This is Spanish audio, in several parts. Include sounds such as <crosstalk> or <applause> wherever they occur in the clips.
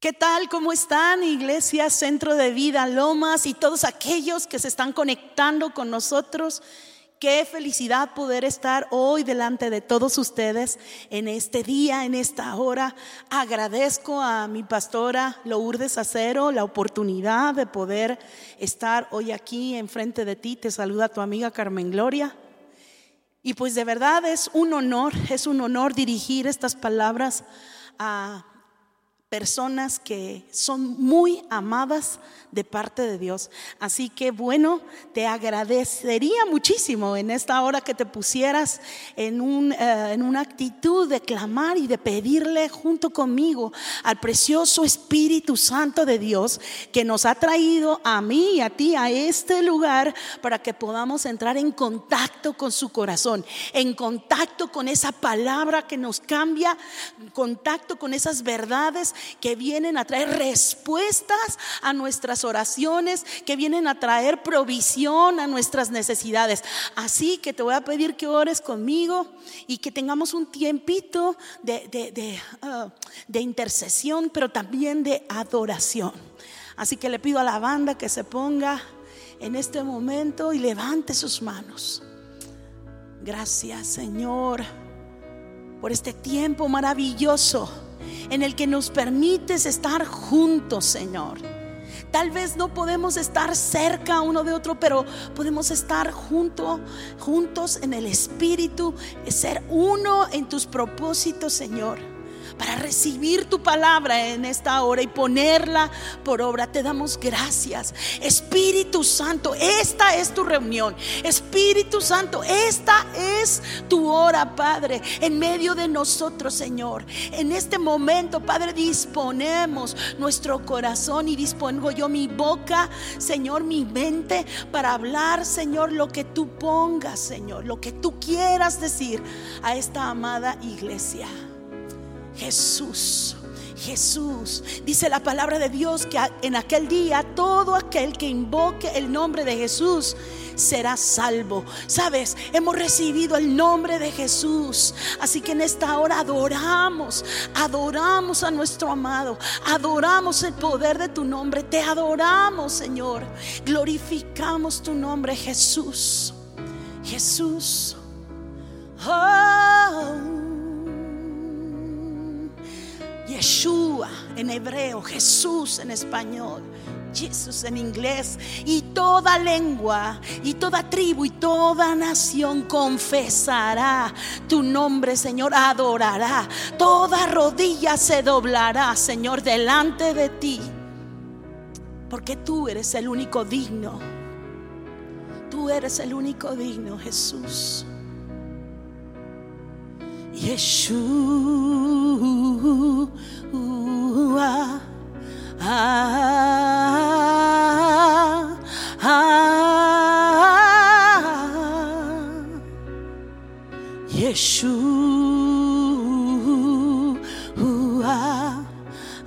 ¿Qué tal? ¿Cómo están, Iglesia, Centro de Vida, Lomas y todos aquellos que se están conectando con nosotros? Qué felicidad poder estar hoy delante de todos ustedes en este día, en esta hora. Agradezco a mi pastora Lourdes Acero la oportunidad de poder estar hoy aquí enfrente de ti. Te saluda tu amiga Carmen Gloria. Y pues de verdad es un honor, es un honor dirigir estas palabras a personas que son muy amadas de parte de Dios. Así que bueno, te agradecería muchísimo en esta hora que te pusieras en, un, eh, en una actitud de clamar y de pedirle junto conmigo al precioso Espíritu Santo de Dios que nos ha traído a mí y a ti a este lugar para que podamos entrar en contacto con su corazón, en contacto con esa palabra que nos cambia, contacto con esas verdades que vienen a traer respuestas a nuestras oraciones, que vienen a traer provisión a nuestras necesidades. Así que te voy a pedir que ores conmigo y que tengamos un tiempito de, uh, intercesión, pero también de adoración. Así que le pido a la banda que se ponga en este momento y levante sus manos. Gracias Señor por este tiempo maravilloso en el que nos permites estar juntos, Señor. Tal vez no podemos estar cerca uno de otro, pero podemos estar juntos, juntos en el Espíritu, ser uno en tus propósitos, Señor para recibir tu palabra en esta hora y ponerla por obra. Te damos gracias. Espíritu Santo, esta es tu reunión. Espíritu Santo, esta es tu hora, Padre, en medio de nosotros, Señor. En este momento, Padre, disponemos nuestro corazón y dispongo yo mi boca, Señor, mi mente para hablar, Señor, lo que tú pongas, Señor, lo que tú quieras decir a esta amada iglesia. Jesús. Jesús. Dice la palabra de Dios que en aquel día todo aquel que invoque el nombre de Jesús será salvo. Sabes, hemos recibido el nombre de Jesús. Así que en esta hora adoramos, adoramos a nuestro amado, adoramos el poder de tu nombre. Te adoramos, Señor. Glorificamos tu nombre, Jesús. Jesús. Oh. Yeshua en hebreo, Jesús en español. Jesús en inglés y toda lengua y toda tribu y toda nación confesará tu nombre, Señor, adorará. Toda rodilla se doblará, Señor, delante de ti. Porque tú eres el único digno. Tú eres el único digno, Jesús. Yeshua. Ah, ah, Yeshua.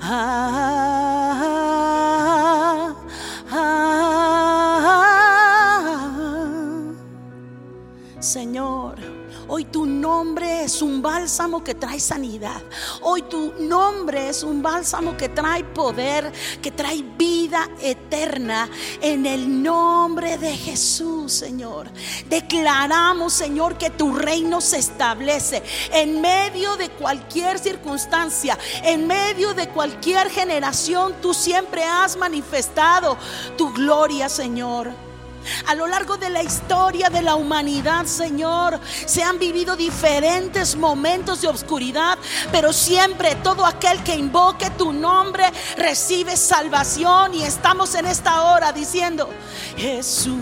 Ah, tu nombre es un bálsamo que trae sanidad. Hoy tu nombre es un bálsamo que trae poder, que trae vida eterna en el nombre de Jesús, Señor. Declaramos, Señor, que tu reino se establece en medio de cualquier circunstancia, en medio de cualquier generación. Tú siempre has manifestado tu gloria, Señor. A lo largo de la historia de la humanidad, Señor, se han vivido diferentes momentos de oscuridad, pero siempre todo aquel que invoque tu nombre recibe salvación y estamos en esta hora diciendo, Jesús.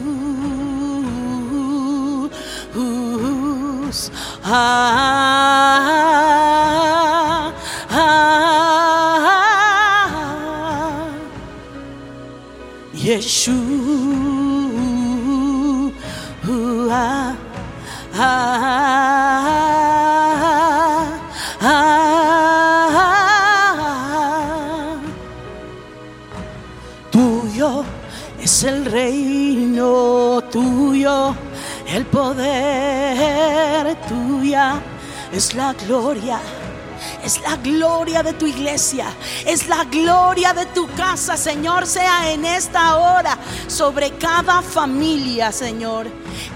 Ah, ah. Tuyo es el reino, tuyo el poder, tuya es la gloria Es la gloria de tu iglesia. Es la gloria de tu casa, Señor. Sea en esta hora sobre cada familia, Señor.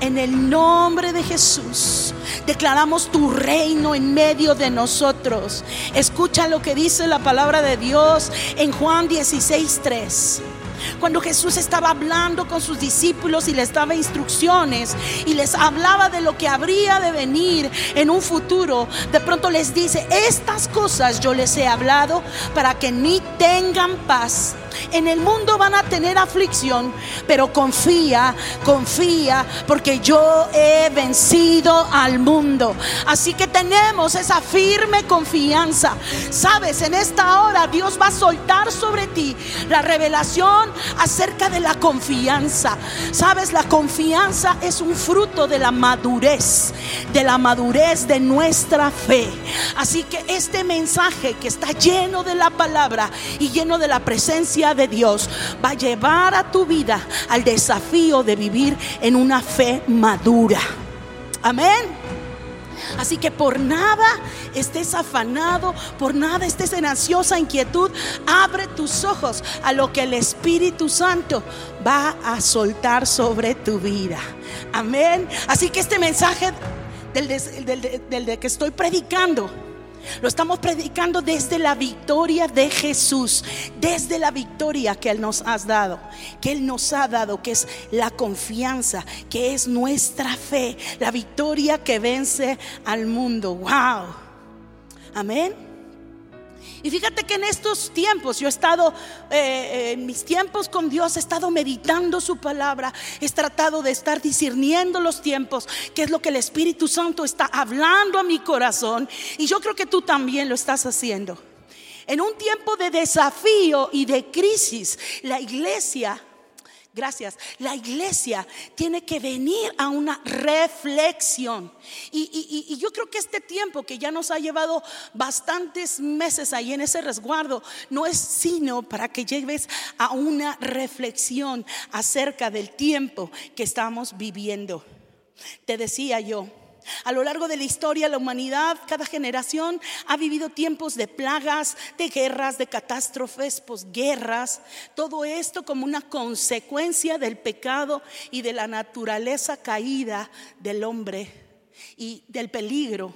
En el nombre de Jesús. Declaramos tu reino en medio de nosotros. Escucha lo que dice la palabra de Dios en Juan 16, 3. Cuando Jesús estaba hablando con sus discípulos y les daba instrucciones y les hablaba de lo que habría de venir en un futuro, de pronto les dice, estas cosas yo les he hablado para que ni tengan paz. En el mundo van a tener aflicción, pero confía, confía, porque yo he vencido al mundo. Así que tenemos esa firme confianza. Sabes, en esta hora Dios va a soltar sobre ti la revelación acerca de la confianza. Sabes, la confianza es un fruto de la madurez, de la madurez de nuestra fe. Así que este mensaje que está lleno de la palabra y lleno de la presencia de Dios va a llevar a tu vida al desafío de vivir en una fe madura. Amén. Así que por nada estés afanado, por nada estés en ansiosa inquietud. Abre tus ojos a lo que el Espíritu Santo va a soltar sobre tu vida. Amén. Así que este mensaje del, del que estoy predicando lo estamos predicando desde la victoria de Jesús, desde la victoria que Él nos ha dado, que Él nos ha dado, que es la confianza, que es nuestra fe, la victoria que vence al mundo. ¡Wow! Amén. Y fíjate que en estos tiempos, yo he estado, eh, eh, en mis tiempos con Dios, he estado meditando su palabra, he tratado de estar discerniendo los tiempos, que es lo que el Espíritu Santo está hablando a mi corazón. Y yo creo que tú también lo estás haciendo. En un tiempo de desafío y de crisis, la iglesia Gracias. La iglesia tiene que venir a una reflexión. Y, yo creo que este tiempo que ya nos ha llevado bastantes meses ahí en ese resguardo, no es sino para que lleves a una reflexión acerca del tiempo que estamos viviendo. Te decía yo, a lo largo de la historia, la humanidad, cada generación ha vivido tiempos de plagas, de guerras, de catástrofes, posguerras. Todo esto como una consecuencia del pecado y de la naturaleza caída del hombre y del peligro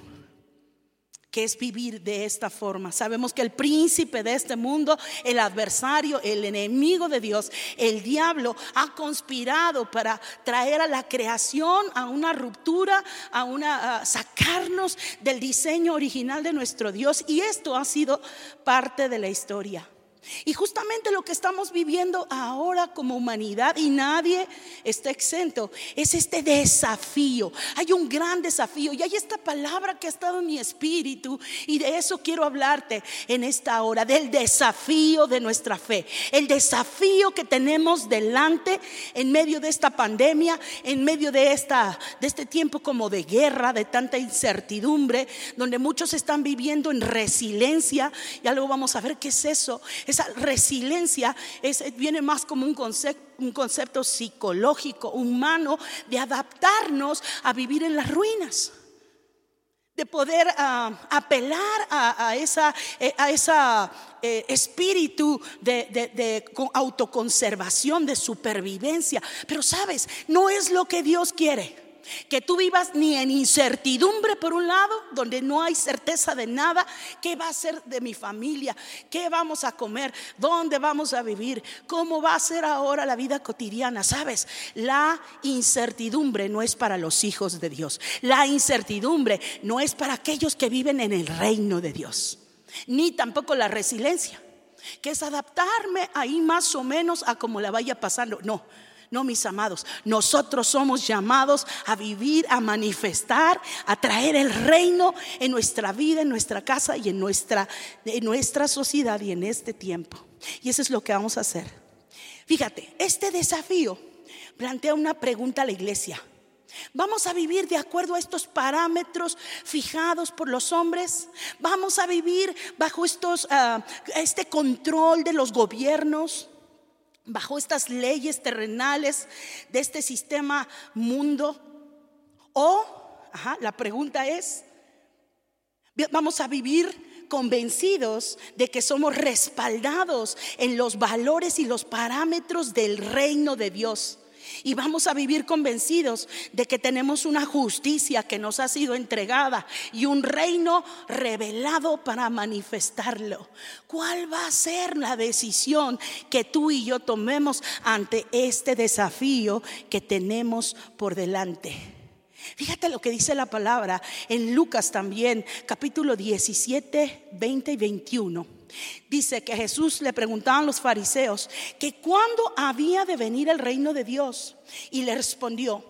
que es vivir de esta forma. Sabemos que el príncipe de este mundo, el adversario, el enemigo de Dios, el diablo, ha conspirado para traer a la creación a una ruptura, a una sacarnos del diseño original de nuestro Dios y esto ha sido parte de la historia. Y justamente lo que estamos viviendo ahora como humanidad, y nadie está exento, es este desafío. Hay un gran desafío y hay esta palabra que ha estado en mi espíritu y de eso quiero hablarte en esta hora, del desafío de nuestra fe. El desafío que tenemos delante en medio de esta pandemia, en medio de, esta, de este tiempo como de guerra, de tanta incertidumbre, donde muchos están viviendo en resiliencia. Ya luego vamos a ver qué es eso esa resiliencia viene más como un concepto, psicológico, humano, de adaptarnos a vivir en las ruinas de poder ah, apelar a, eh, a esa eh, espíritu de, de, autoconservación, de supervivencia. Pero sabes, no es lo que Dios quiere. Que tú vivas ni en incertidumbre por un lado, donde no hay certeza de nada, qué va a ser de mi familia, qué vamos a comer, dónde vamos a vivir, cómo va a ser ahora la vida cotidiana. Sabes, la incertidumbre no es para los hijos de Dios. La incertidumbre no es para aquellos que viven en el reino de Dios, ni tampoco la resiliencia, que es adaptarme ahí más o menos a como la vaya pasando. No no, mis amados, nosotros somos llamados a vivir, a manifestar, a traer el reino en nuestra vida, en nuestra casa y en nuestra, en nuestra sociedad y en este tiempo. Y eso es lo que vamos a hacer. Fíjate, este desafío plantea una pregunta a la iglesia. ¿Vamos a vivir de acuerdo a estos parámetros fijados por los hombres? ¿Vamos a vivir bajo estos, ah, este control de los gobiernos? Bajo estas leyes terrenales de este sistema mundo? O, la pregunta es, ¿vamos a vivir convencidos de que somos respaldados en los valores y los parámetros del reino de Dios. Y vamos a vivir convencidos de que tenemos una justicia que nos ha sido entregada y un reino revelado para manifestarlo. ¿Cuál va a ser la decisión que tú y yo tomemos ante este desafío que tenemos por delante? Fíjate lo que dice la palabra en Lucas también, capítulo 17, 20 y 21. Dice que Jesús le preguntaban los fariseos que cuándo había de venir el reino de Dios. Y le respondió,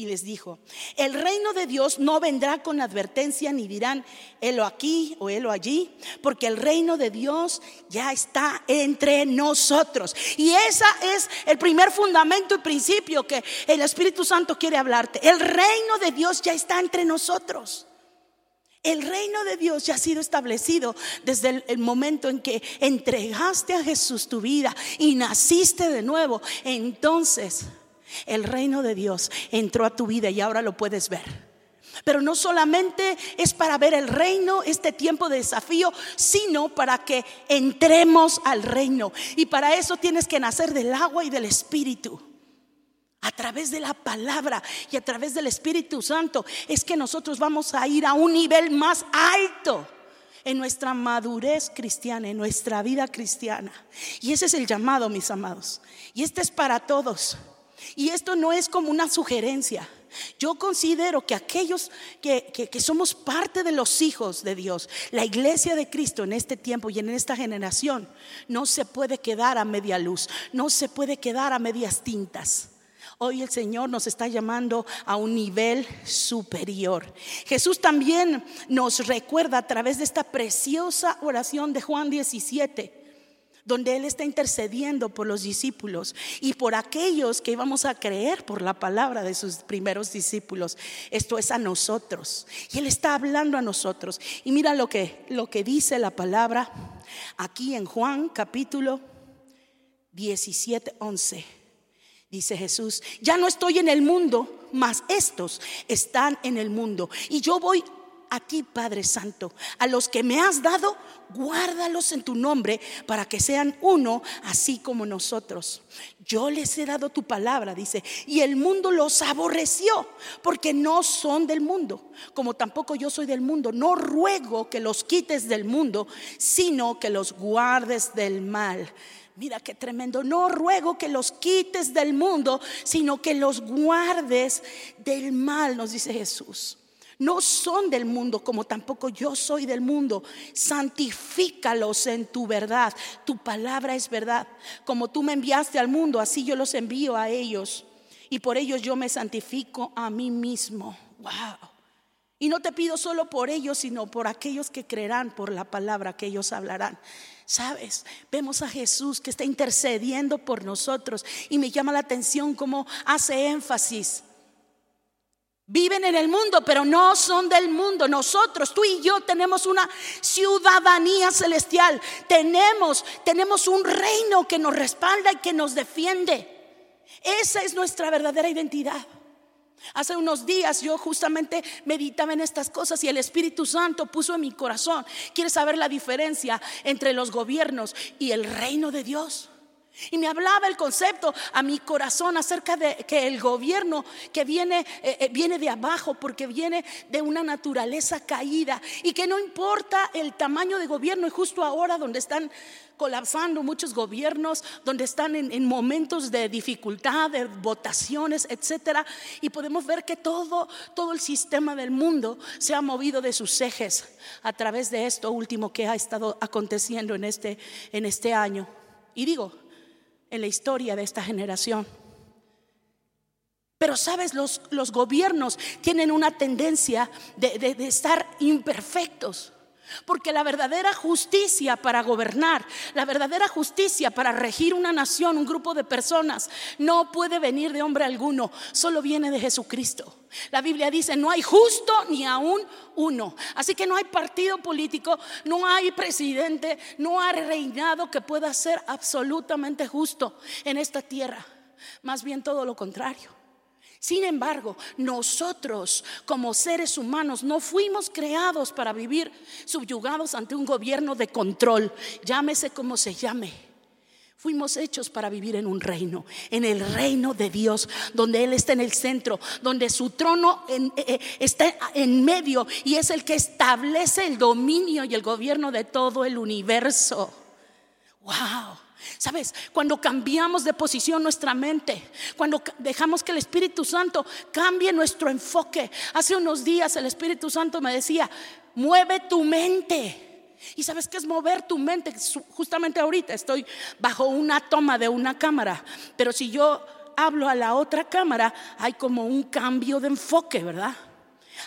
y les dijo, el reino de Dios no vendrá con advertencia ni dirán, helo aquí o helo allí, porque el reino de Dios ya está entre nosotros. Y ese es el primer fundamento y principio que el Espíritu Santo quiere hablarte. El reino de Dios ya está entre nosotros. El reino de Dios ya ha sido establecido desde el, momento en que entregaste a Jesús tu vida y naciste de nuevo. Entonces el reino de Dios entró a tu vida y ahora lo puedes ver. Pero no solamente es para ver el reino, este tiempo de desafío, sino para que entremos al reino. Y para eso tienes que nacer del agua y del Espíritu. A través de la palabra y a través del Espíritu Santo es que nosotros vamos a ir a un nivel más alto en nuestra madurez cristiana, en nuestra vida cristiana. Y ese es el llamado, mis amados. Y este es para todos. Y esto no es como una sugerencia. Yo considero que aquellos que, somos parte de los hijos de Dios, la iglesia de Cristo en este tiempo y en esta generación, no se puede quedar a media luz, no se puede quedar a medias tintas. Hoy el Señor nos está llamando a un nivel superior. Jesús también nos recuerda a través de esta preciosa oración de Juan 17 donde Él está intercediendo por los discípulos y por aquellos que íbamos a creer por la palabra de sus primeros discípulos. Esto es a nosotros. Y Él está hablando a nosotros. Y mira lo que, lo que dice la palabra aquí en Juan capítulo 17, 11. Dice Jesús, ya no estoy en el mundo, mas estos están en el mundo. Y yo voy a ti, Padre Santo, a los que me has dado, guárdalos en tu nombre para que sean uno, así como nosotros. Yo les he dado tu palabra, dice, y el mundo los aborreció, porque no son del mundo, como tampoco yo soy del mundo. No ruego que los quites del mundo, sino que los guardes del mal. Mira qué tremendo. No ruego que los quites del mundo, sino que los guardes del mal, nos dice Jesús no son del mundo como tampoco yo soy del mundo. Santifícalos en tu verdad. Tu palabra es verdad. Como tú me enviaste al mundo, así yo los envío a ellos. Y por ellos yo me santifico a mí mismo. Wow. Y no te pido solo por ellos, sino por aquellos que creerán por la palabra que ellos hablarán. Sabes, vemos a Jesús que está intercediendo por nosotros y me llama la atención cómo hace énfasis Viven en el mundo, pero no son del mundo. Nosotros, tú y yo tenemos una ciudadanía celestial. Tenemos, tenemos un reino que nos respalda y que nos defiende. Esa es nuestra verdadera identidad. Hace unos días yo justamente meditaba en estas cosas y el Espíritu Santo puso en mi corazón. ¿Quieres saber la diferencia entre los gobiernos y el reino de Dios? Y me hablaba el concepto a mi corazón acerca de que el gobierno que viene, eh, eh, viene de abajo porque viene de una naturaleza caída y que no importa el tamaño de gobierno y justo ahora donde están colapsando muchos gobiernos, donde están en, en momentos de dificultad, de votaciones, etcétera, y podemos ver que todo, todo el sistema del mundo se ha movido de sus ejes a través de esto último que ha estado aconteciendo en este, en este año. Y digo, en la historia de esta generación. Pero sabes, los, los gobiernos tienen una tendencia de, de estar imperfectos. Porque la verdadera justicia para gobernar, la verdadera justicia para regir una nación, un grupo de personas, no puede venir de hombre alguno, solo viene de Jesucristo. La Biblia dice, no hay justo ni aún uno. Así que no hay partido político, no hay presidente, no hay reinado que pueda ser absolutamente justo en esta tierra. Más bien todo lo contrario. Sin embargo, nosotros como seres humanos no fuimos creados para vivir subyugados ante un gobierno de control, llámese como se llame. Fuimos hechos para vivir en un reino, en el reino de Dios, donde Él está en el centro, donde su trono eh, eh, está en medio y es el que establece el dominio y el gobierno de todo el universo. ¡Wow! ¿Sabes? Cuando cambiamos de posición nuestra mente, cuando dejamos que el Espíritu Santo cambie nuestro enfoque. Hace unos días el Espíritu Santo me decía, mueve tu mente. Y sabes qué es mover tu mente. Justamente ahorita estoy bajo una toma de una cámara, pero si yo hablo a la otra cámara, hay como un cambio de enfoque, ¿verdad?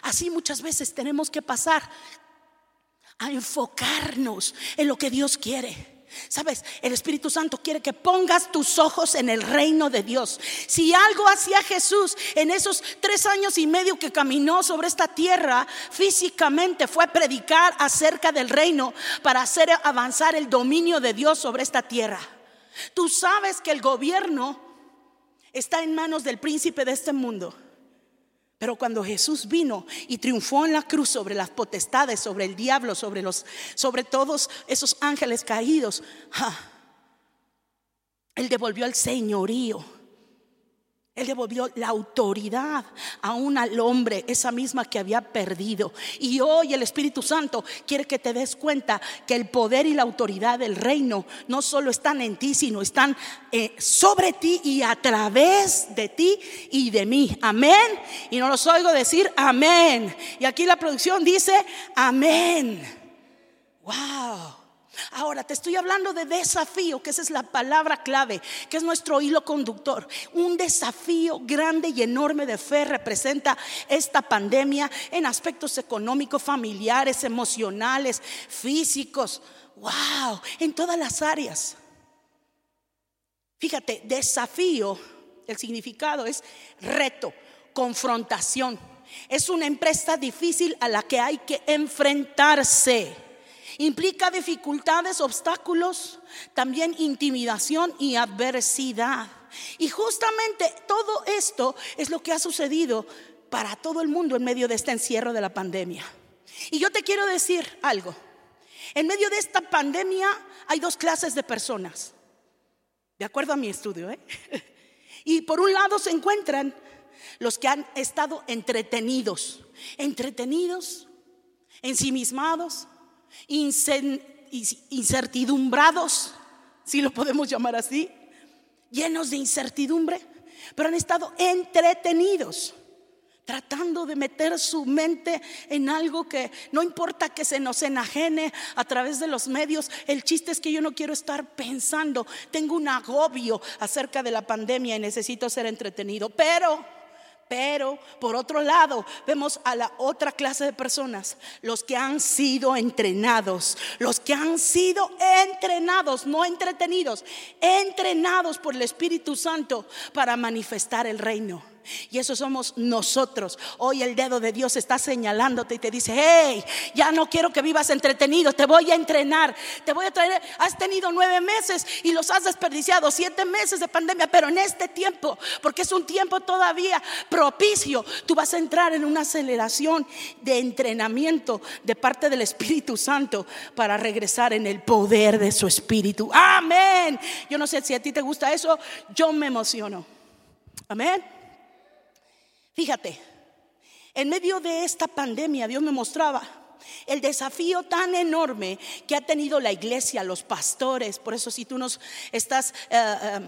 Así muchas veces tenemos que pasar a enfocarnos en lo que Dios quiere. Sabes, el Espíritu Santo quiere que pongas tus ojos en el reino de Dios. Si algo hacía Jesús en esos tres años y medio que caminó sobre esta tierra físicamente fue predicar acerca del reino para hacer avanzar el dominio de Dios sobre esta tierra. Tú sabes que el gobierno está en manos del príncipe de este mundo. Pero cuando Jesús vino y triunfó en la cruz sobre las potestades, sobre el diablo, sobre los sobre todos esos ángeles caídos, él devolvió el señorío él devolvió la autoridad aún al hombre, esa misma que había perdido. Y hoy el Espíritu Santo quiere que te des cuenta que el poder y la autoridad del reino no solo están en ti, sino están eh, sobre ti y a través de ti y de mí. Amén. Y no los oigo decir amén. Y aquí la producción dice amén. Wow. Ahora te estoy hablando de desafío, que esa es la palabra clave, que es nuestro hilo conductor. Un desafío grande y enorme de fe representa esta pandemia en aspectos económicos, familiares, emocionales, físicos. ¡Wow! En todas las áreas. Fíjate, desafío, el significado es reto, confrontación. Es una empresa difícil a la que hay que enfrentarse. Implica dificultades, obstáculos, también intimidación y adversidad. Y justamente todo esto es lo que ha sucedido para todo el mundo en medio de este encierro de la pandemia. Y yo te quiero decir algo. En medio de esta pandemia hay dos clases de personas, de acuerdo a mi estudio. ¿eh? <laughs> Y por un lado se encuentran los que han estado entretenidos, entretenidos, ensimismados, incertidumbrados, si lo podemos llamar así, llenos de incertidumbre, pero han estado entretenidos tratando de meter su mente en algo que no importa que se nos enajene a través de los medios, el chiste es que yo no quiero estar pensando, tengo un agobio acerca de la pandemia y necesito ser entretenido, pero pero por otro lado, vemos a la otra clase de personas, los que han sido entrenados, los que han sido entrenados, no entretenidos, entrenados por el Espíritu Santo para manifestar el reino. Y eso somos nosotros. Hoy el dedo de Dios está señalándote y te dice, hey, ya no quiero que vivas entretenido, te voy a entrenar, te voy a traer, has tenido nueve meses y los has desperdiciado, siete meses de pandemia, pero en este tiempo, porque es un tiempo todavía propicio, tú vas a entrar en una aceleración de entrenamiento de parte del Espíritu Santo para regresar en el poder de su Espíritu. Amén. Yo no sé si a ti te gusta eso, yo me emociono. Amén. Fíjate, en medio de esta pandemia Dios me mostraba el desafío tan enorme que ha tenido la iglesia, los pastores. Por eso si tú nos estás... Eh, eh,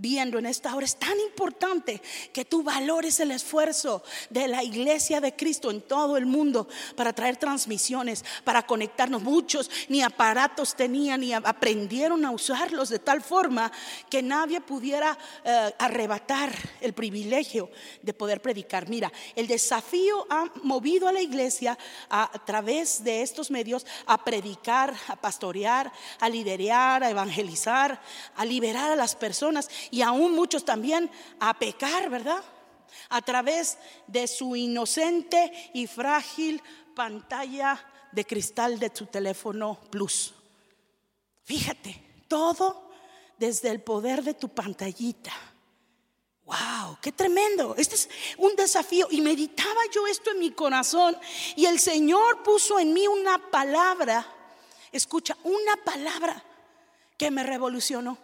viendo en esta hora. Es tan importante que tú valores el esfuerzo de la iglesia de Cristo en todo el mundo para traer transmisiones, para conectarnos. Muchos ni aparatos tenían ni aprendieron a usarlos de tal forma que nadie pudiera eh, arrebatar el privilegio de poder predicar. Mira, el desafío ha movido a la iglesia a, a través de estos medios a predicar, a pastorear, a liderar, a evangelizar, a liberar a las personas y aún muchos también a pecar, ¿verdad? A través de su inocente y frágil pantalla de cristal de su teléfono plus. Fíjate, todo desde el poder de tu pantallita. ¡Wow! qué tremendo. Este es un desafío. Y meditaba yo esto en mi corazón y el Señor puso en mí una palabra, escucha, una palabra que me revolucionó.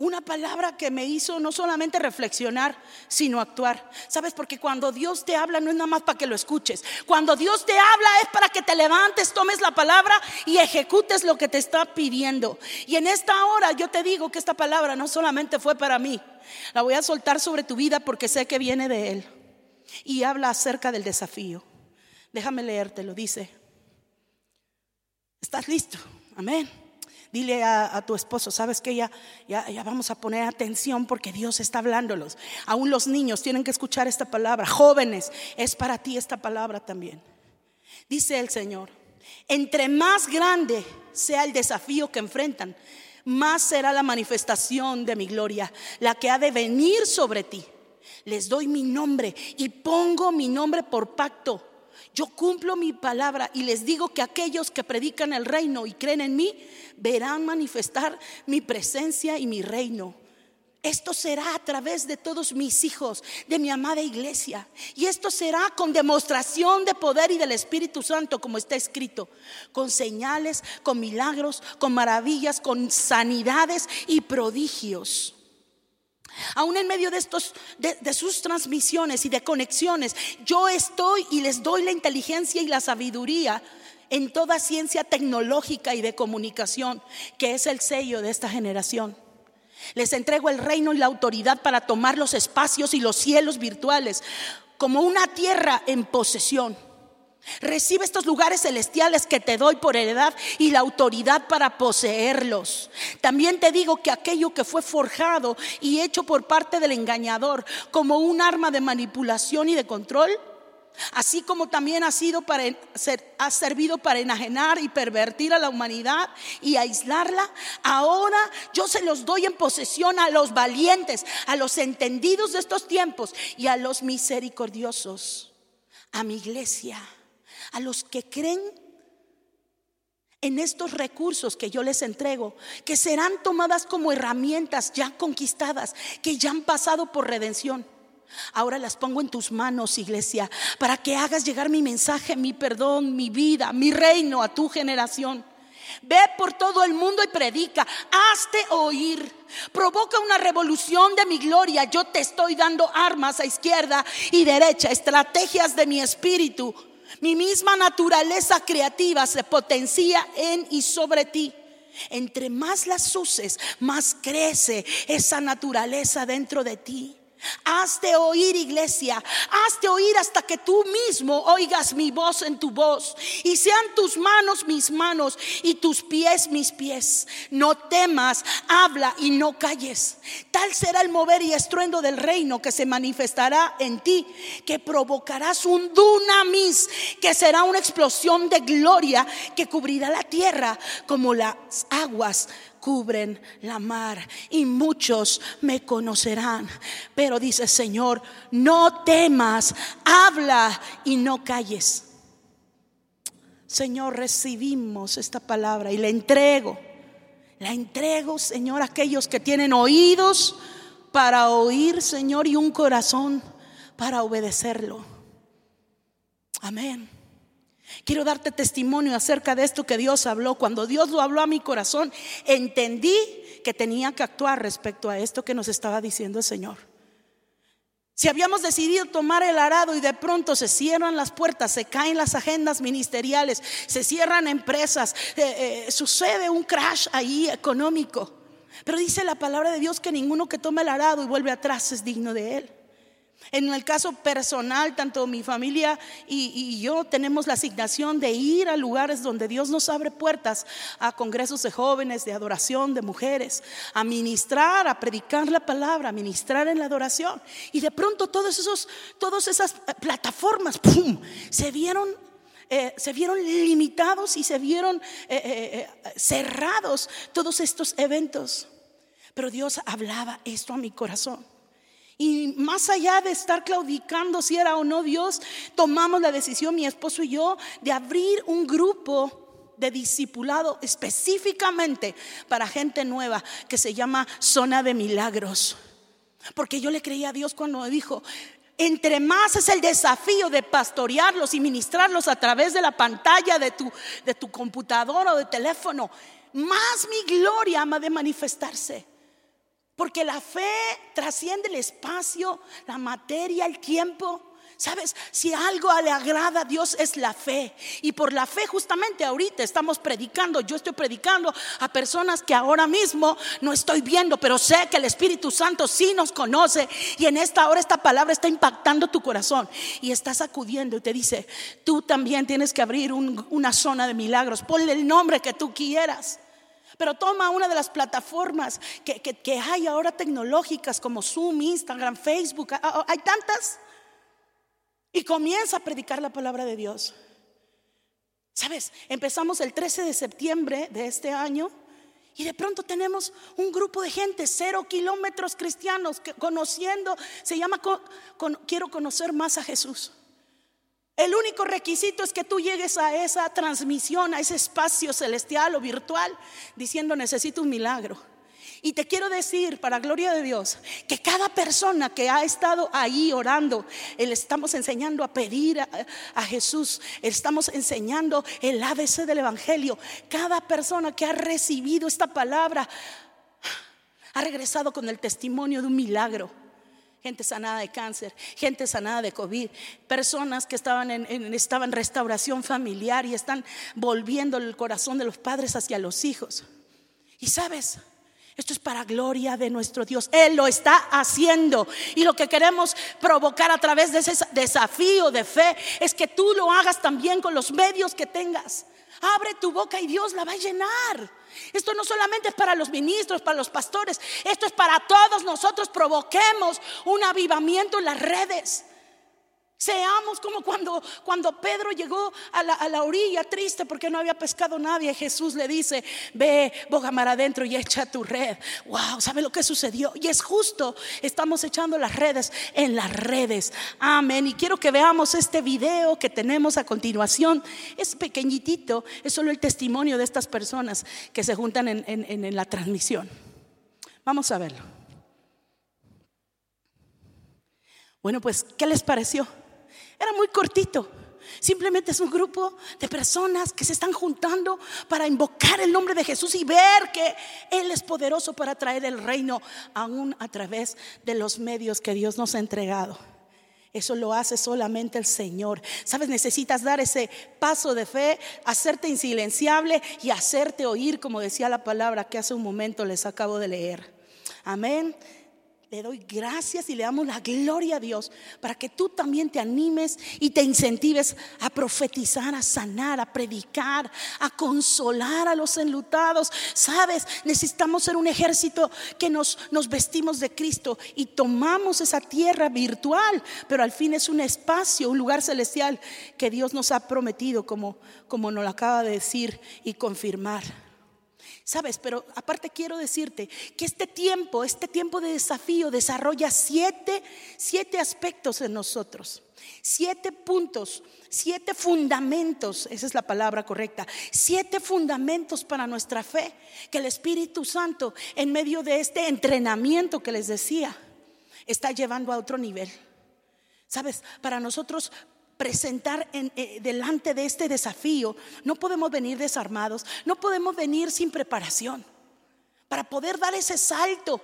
Una palabra que me hizo no solamente reflexionar, sino actuar. ¿Sabes? Porque cuando Dios te habla no es nada más para que lo escuches. Cuando Dios te habla es para que te levantes, tomes la palabra y ejecutes lo que te está pidiendo. Y en esta hora yo te digo que esta palabra no solamente fue para mí. La voy a soltar sobre tu vida porque sé que viene de Él. Y habla acerca del desafío. Déjame leértelo. Dice, ¿estás listo? Amén. Dile a, tu esposo, sabes que ya, ya, ya vamos a poner atención porque Dios está hablándolos. Aún los niños tienen que escuchar esta palabra. Jóvenes, es para ti esta palabra también. Dice el Señor, entre más grande sea el desafío que enfrentan, más será la manifestación de mi gloria, la que ha de venir sobre ti. Les doy mi nombre y pongo mi nombre por pacto. Yo cumplo mi palabra y les digo que aquellos que predican el reino y creen en mí verán manifestar mi presencia y mi reino. Esto será a través de todos mis hijos, de mi amada iglesia. Y esto será con demostración de poder y del Espíritu Santo, como está escrito, con señales, con milagros, con maravillas, con sanidades y prodigios. Aún en medio de estos de, sus transmisiones y de conexiones, yo estoy y les doy la inteligencia y la sabiduría en toda ciencia tecnológica y de comunicación, que es el sello de esta generación. Les entrego el reino y la autoridad para tomar los espacios y los cielos virtuales como una tierra en posesión. Recibe estos lugares celestiales que te doy por heredad y la autoridad para poseerlos. También te digo que aquello que fue forjado y hecho por parte del engañador como un arma de manipulación y de control, así como también ha, sido para, ha servido para enajenar y pervertir a la humanidad y aislarla, ahora yo se los doy en posesión a los valientes, a los entendidos de estos tiempos y a los misericordiosos, a mi iglesia, a los que creen en estos recursos que yo les entrego, que serán tomadas como herramientas ya conquistadas, que ya han pasado por redención Ahora las pongo en tus manos, iglesia, para que hagas llegar mi mensaje, mi perdón, mi vida, mi reino a tu generación. Ve por todo el mundo y predica, hazte oír, provoca una revolución de mi gloria. Yo te estoy dando armas a izquierda y derecha, estrategias de mi espíritu. Mi misma naturaleza creativa se potencia en y sobre ti. Entre más las uses, más crece esa naturaleza dentro de ti. Hazte oír, iglesia. Hazte oír hasta que tú mismo oigas mi voz en tu voz. Y sean tus manos mis manos y tus pies mis pies. No temas, habla y no calles. Tal será el mover y estruendo del reino que se manifestará en ti, que provocarás un dunamis, que será una explosión de gloria que cubrirá la tierra como las aguas cubren la mar y muchos me conocerán. Pero dice Señor, no temas, habla y no calles. Señor, recibimos esta palabra y la entrego. La entrego, Señor, a aquellos que tienen oídos para oír, Señor, y un corazón para obedecerlo. Amén. Quiero darte testimonio acerca de esto que Dios habló. Cuando Dios lo habló a mi corazón, entendí que tenía que actuar respecto a esto que nos estaba diciendo el Señor. Si habíamos decidido tomar el arado y de pronto se cierran las puertas, se caen las agendas ministeriales, se cierran empresas, eh, eh, sucede un crash ahí económico. Pero dice la palabra de Dios que ninguno que tome el arado y vuelve atrás es digno de él. En el caso personal, tanto mi familia y, yo tenemos la asignación de ir a lugares donde Dios nos abre puertas, a congresos de jóvenes, de adoración, de mujeres, a ministrar, a predicar la palabra, a ministrar en la adoración. Y de pronto todos esos, todas esas plataformas, ¡pum!, se vieron eh, se vieron limitados y se vieron eh, eh, cerrados todos estos eventos. Pero Dios hablaba esto a mi corazón. Y más allá de estar claudicando si era o no Dios, tomamos la decisión, mi esposo y yo, de abrir un grupo de discipulado específicamente para gente nueva que se llama Zona de Milagros. Porque yo le creía a Dios cuando dijo, entre más es el desafío de pastorearlos y ministrarlos a través de la pantalla de tu, de tu computadora o de teléfono, más mi gloria ama de manifestarse. Porque la fe trasciende el espacio, la materia, el tiempo. Sabes, si algo le agrada a Dios es la fe. Y por la fe justamente ahorita estamos predicando. Yo estoy predicando a personas que ahora mismo no estoy viendo, pero sé que el Espíritu Santo sí nos conoce. Y en esta hora esta palabra está impactando tu corazón. Y está sacudiendo y te dice, tú también tienes que abrir una zona de milagros. Ponle el nombre que tú quieras. Pero toma una de las plataformas que, que, hay ahora tecnológicas como Zoom, Instagram, Facebook. Hay tantas. Y comienza a predicar la palabra de Dios. ¿Sabes? Empezamos el 13 de septiembre de este año y de pronto tenemos un grupo de gente, cero kilómetros cristianos, conociendo, se llama Quiero conocer más a Jesús. El único requisito es que tú llegues a esa transmisión, a ese espacio celestial o virtual, diciendo necesito un milagro. Y te quiero decir, para gloria de Dios, que cada persona que ha estado ahí orando, le estamos enseñando a pedir a, Jesús, estamos enseñando el ABC del Evangelio. Cada persona que ha recibido esta palabra ha regresado con el testimonio de un milagro. Gente sanada de cáncer, gente sanada de COVID, personas que estaban en, estaban en restauración familiar y están volviendo el corazón de los padres hacia los hijos. Y sabes, esto es para gloria de nuestro Dios. Él lo está haciendo. Y lo que queremos provocar a través de ese desafío de fe es que tú lo hagas también con los medios que tengas. Abre tu boca y Dios la va a llenar. Esto no solamente es para los ministros, para los pastores, esto es para todos nosotros. Provoquemos un avivamiento en las redes. Seamos como cuando, cuando Pedro llegó a la, orilla triste porque no había pescado nadie. Jesús le dice, ve, boga mar adentro y echa tu red. Wow, ¿sabe lo que sucedió? Y es justo, estamos echando las redes en las redes. Amén. Y quiero que veamos este video que tenemos a continuación. Es pequeñitito, es solo el testimonio de estas personas que se juntan en, en la transmisión. Vamos a verlo. Bueno, pues, ¿qué les pareció? Era muy cortito. Simplemente es un grupo de personas que se están juntando para invocar el nombre de Jesús y ver que Él es poderoso para traer el reino aún a través de los medios que Dios nos ha entregado. Eso lo hace solamente el Señor. Sabes, necesitas dar ese paso de fe, hacerte insilenciable y hacerte oír, como decía la palabra que hace un momento les acabo de leer. Amén le doy gracias y le damos la gloria a Dios para que tú también te animes y te incentives a profetizar, a sanar, a predicar, a consolar a los enlutados. Sabes, necesitamos ser un ejército que nos, nos vestimos de Cristo y tomamos esa tierra virtual, pero al fin es un espacio, un lugar celestial que Dios nos ha prometido, como, como nos lo acaba de decir y confirmar. Sabes, pero aparte quiero decirte que este tiempo, este tiempo de desafío desarrolla siete, siete aspectos en nosotros. Siete puntos, siete fundamentos, esa es la palabra correcta, siete fundamentos para nuestra fe que el Espíritu Santo en medio de este entrenamiento que les decía está llevando a otro nivel. Sabes, para nosotros presentar en, eh, delante de este desafío, no podemos venir desarmados, no podemos venir sin preparación. Para poder dar ese salto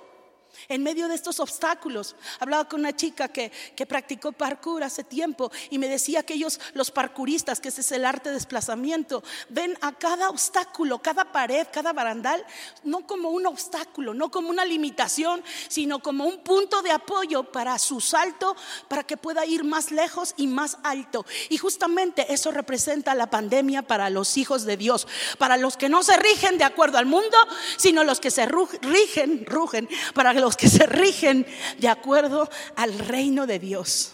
en medio de estos obstáculos. Hablaba con una chica que, que, practicó parkour hace tiempo y me decía que ellos, los parkouristas, que ese es el arte de desplazamiento, ven a cada obstáculo, cada pared, cada barandal, no como un obstáculo, no como una limitación, sino como un punto de apoyo para su salto, para que pueda ir más lejos y más alto. Y justamente eso representa la pandemia para los hijos de Dios, para los que no se rigen de acuerdo al mundo, sino los que se rigen, rugen, para los que se rigen de acuerdo al reino de Dios.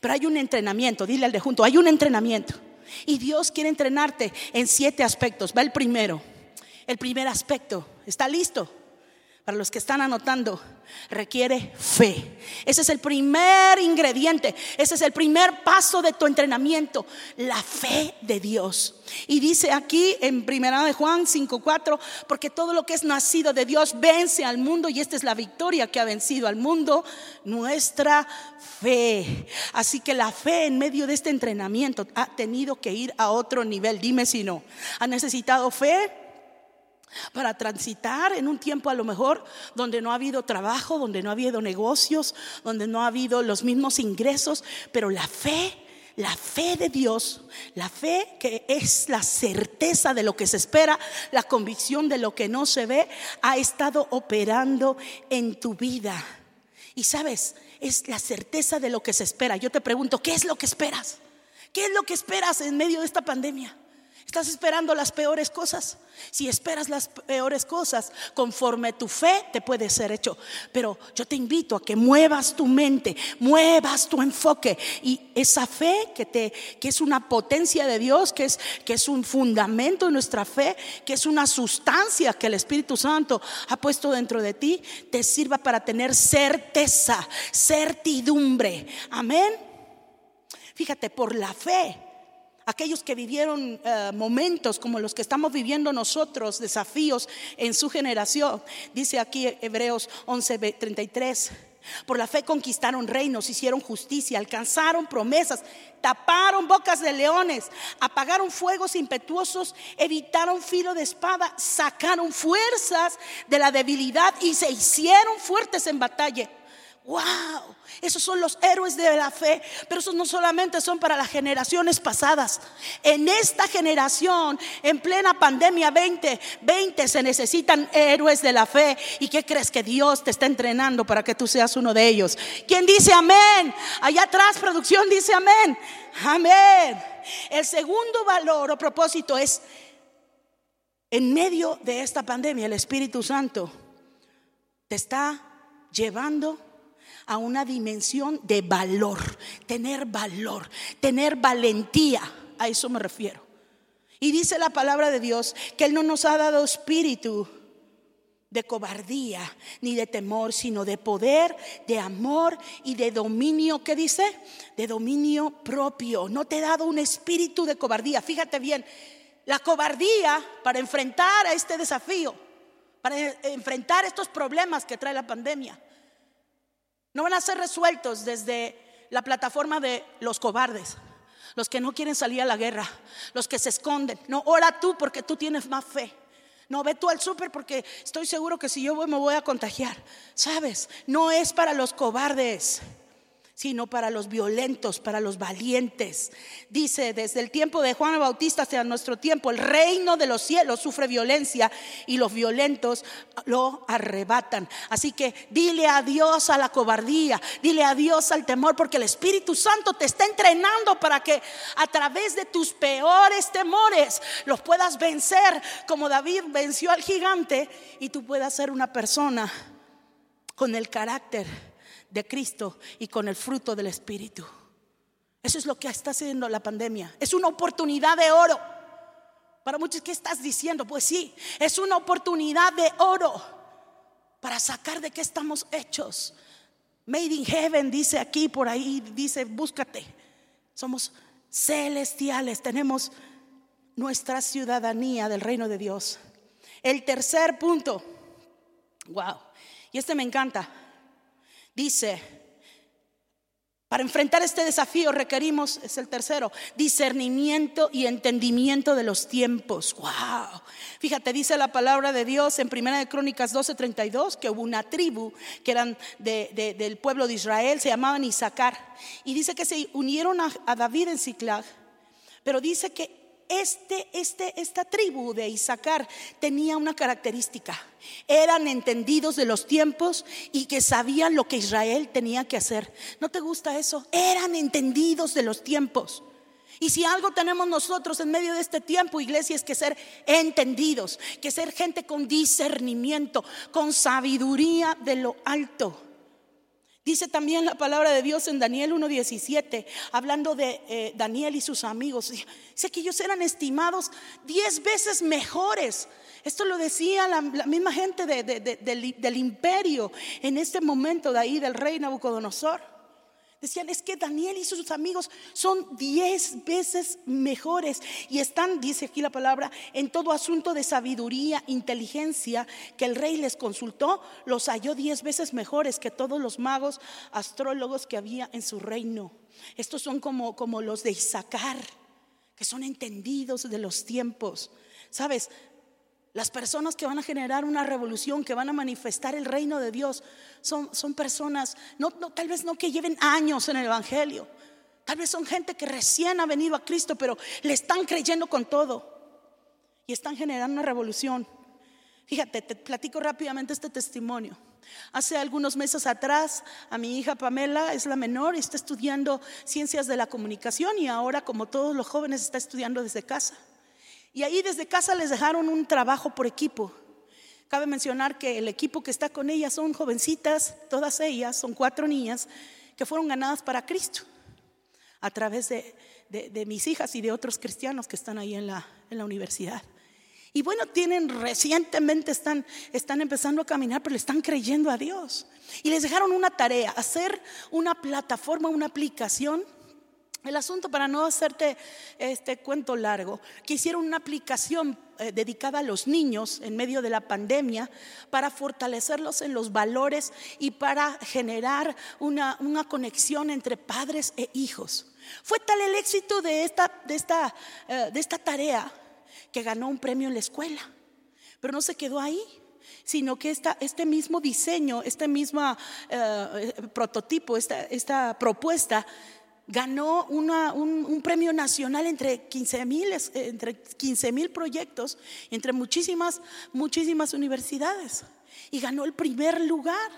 Pero hay un entrenamiento, dile al de junto, hay un entrenamiento. Y Dios quiere entrenarte en siete aspectos. Va el primero. El primer aspecto. ¿Está listo? Para los que están anotando, requiere fe. Ese es el primer ingrediente, ese es el primer paso de tu entrenamiento, la fe de Dios. Y dice aquí en Primera de Juan 5:4, porque todo lo que es nacido de Dios vence al mundo y esta es la victoria que ha vencido al mundo, nuestra fe. Así que la fe en medio de este entrenamiento ha tenido que ir a otro nivel. Dime si no. ¿Ha necesitado fe? Para transitar en un tiempo a lo mejor donde no ha habido trabajo, donde no ha habido negocios, donde no ha habido los mismos ingresos, pero la fe, la fe de Dios, la fe que es la certeza de lo que se espera, la convicción de lo que no se ve, ha estado operando en tu vida. Y sabes, es la certeza de lo que se espera. Yo te pregunto, ¿qué es lo que esperas? ¿Qué es lo que esperas en medio de esta pandemia? Estás esperando las peores cosas. Si esperas las peores cosas, conforme tu fe te puede ser hecho. Pero yo te invito a que muevas tu mente, muevas tu enfoque y esa fe que te que es una potencia de Dios, que es que es un fundamento de nuestra fe, que es una sustancia que el Espíritu Santo ha puesto dentro de ti, te sirva para tener certeza, certidumbre. Amén. Fíjate, por la fe Aquellos que vivieron eh, momentos como los que estamos viviendo nosotros, desafíos en su generación. Dice aquí Hebreos 11:33. Por la fe conquistaron reinos, hicieron justicia, alcanzaron promesas, taparon bocas de leones, apagaron fuegos impetuosos, evitaron filo de espada, sacaron fuerzas de la debilidad y se hicieron fuertes en batalla. Wow, esos son los héroes de la fe, pero esos no solamente son para las generaciones pasadas. En esta generación, en plena pandemia 2020, se necesitan héroes de la fe. ¿Y qué crees que Dios te está entrenando para que tú seas uno de ellos? ¿Quién dice amén? Allá atrás, producción dice amén. Amén. El segundo valor o propósito es, en medio de esta pandemia, el Espíritu Santo te está llevando a una dimensión de valor, tener valor, tener valentía. A eso me refiero. Y dice la palabra de Dios que Él no nos ha dado espíritu de cobardía ni de temor, sino de poder, de amor y de dominio. ¿Qué dice? De dominio propio. No te he dado un espíritu de cobardía. Fíjate bien, la cobardía para enfrentar a este desafío, para enfrentar estos problemas que trae la pandemia, no van a ser resueltos desde la plataforma de los cobardes, los que no quieren salir a la guerra, los que se esconden. No, ora tú porque tú tienes más fe. No, ve tú al súper porque estoy seguro que si yo voy me voy a contagiar. ¿Sabes? No es para los cobardes sino para los violentos, para los valientes. Dice, desde el tiempo de Juan Bautista hasta nuestro tiempo, el reino de los cielos sufre violencia y los violentos lo arrebatan. Así que dile adiós a la cobardía, dile adiós al temor, porque el Espíritu Santo te está entrenando para que a través de tus peores temores los puedas vencer, como David venció al gigante, y tú puedas ser una persona con el carácter de Cristo y con el fruto del Espíritu. Eso es lo que está haciendo la pandemia. Es una oportunidad de oro. Para muchos, ¿qué estás diciendo? Pues sí, es una oportunidad de oro para sacar de qué estamos hechos. Made in heaven, dice aquí, por ahí, dice, búscate. Somos celestiales, tenemos nuestra ciudadanía del reino de Dios. El tercer punto, wow, y este me encanta. Dice, para enfrentar este desafío requerimos, es el tercero, discernimiento y entendimiento de los tiempos. Wow. Fíjate, dice la palabra de Dios en Primera de Crónicas 12:32 que hubo una tribu que eran del pueblo de Israel, se llamaban Isaacar, y dice que se unieron a, a David en Ciclag, pero dice que este, este, esta tribu de Isaacar tenía una característica. Eran entendidos de los tiempos y que sabían lo que Israel tenía que hacer. ¿No te gusta eso? Eran entendidos de los tiempos. Y si algo tenemos nosotros en medio de este tiempo, iglesia, es que ser entendidos, que ser gente con discernimiento, con sabiduría de lo alto. Dice también la palabra de Dios en Daniel 1.17, hablando de eh, Daniel y sus amigos. Dice que ellos eran estimados diez veces mejores Esto lo decía la, misma gente del, del imperio en este momento de ahí del rey Nabucodonosor. Decían, es que Daniel y sus amigos son diez veces mejores y están, dice aquí la palabra, en todo asunto de sabiduría, inteligencia que el rey les consultó, los halló diez veces mejores que todos los magos, astrólogos que había en su reino. Estos son como, como los de Isaacar, que son entendidos de los tiempos. Sabes, las personas que van a generar una revolución, que van a manifestar el reino de Dios, son, son personas, no, tal vez no que lleven años en el Evangelio, tal vez son gente que recién ha venido a Cristo, pero le están creyendo con todo y están generando una revolución. Fíjate, te platico rápidamente este testimonio. Hace algunos meses atrás, a mi hija Pamela, es la menor, está estudiando ciencias de la comunicación y ahora, como todos los jóvenes, está estudiando desde casa. Y ahí desde casa les dejaron un trabajo por equipo. Cabe mencionar que el equipo que está con ella son jovencitas, todas ellas, son cuatro niñas que fueron ganadas para Cristo a través de, mis hijas y de otros cristianos que están ahí en la, en la universidad. Y bueno, tienen recientemente están, están empezando a caminar, pero están creyendo a Dios. Y les dejaron una tarea, hacer una plataforma, una aplicación el asunto, para no hacerte este cuento largo, que hicieron una aplicación eh, dedicada a los niños en medio de la pandemia para fortalecerlos en los valores y para generar una, conexión entre padres e hijos. Fue tal el éxito de esta, de esta, eh, de esta tarea que ganó un premio en la escuela. Pero no se quedó ahí sino que este mismo diseño, este mismo eh, prototipo, esta, esta propuesta ganó un, premio nacional entre 15 mil entre 15 mil proyectos, entre muchísimas, muchísimas universidades. Y ganó el primer lugar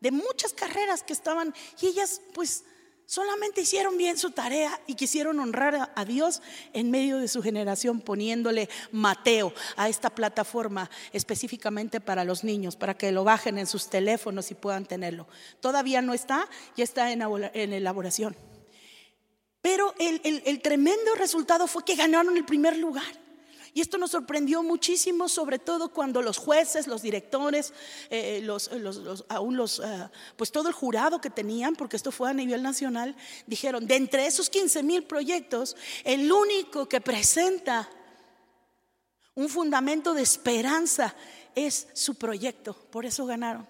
de muchas carreras que estaban, y ellas pues solamente hicieron bien su tarea y quisieron honrar a Dios en medio de su generación poniéndole Mateo a esta plataforma específicamente para los niños, para que lo bajen en sus teléfonos y puedan tenerlo. Todavía no está, ya está en elaboración. Pero el, tremendo resultado fue que ganaron el primer lugar. Y esto nos sorprendió muchísimo, sobre todo cuando los jueces, los directores, eh, los, aún los, eh, pues todo el jurado que tenían, porque esto fue a nivel nacional, dijeron, de entre esos 15 mil proyectos, el único que presenta un fundamento de esperanza es su proyecto. Por eso ganaron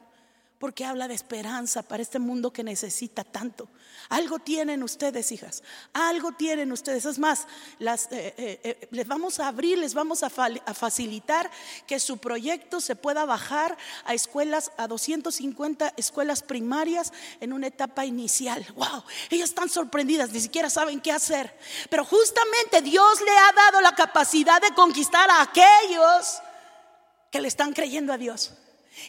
porque habla de esperanza para este mundo que necesita tanto. Algo tienen ustedes, hijas, algo tienen ustedes. Es más, eh, eh, eh, les vamos a abrir, les vamos a, a, facilitar que su proyecto se pueda bajar a escuelas, a 250 escuelas primarias en una etapa inicial. ¡Wow! Ellas están sorprendidas, ni siquiera saben qué hacer. Pero justamente Dios le ha dado la capacidad de conquistar a aquellos que le están creyendo a Dios.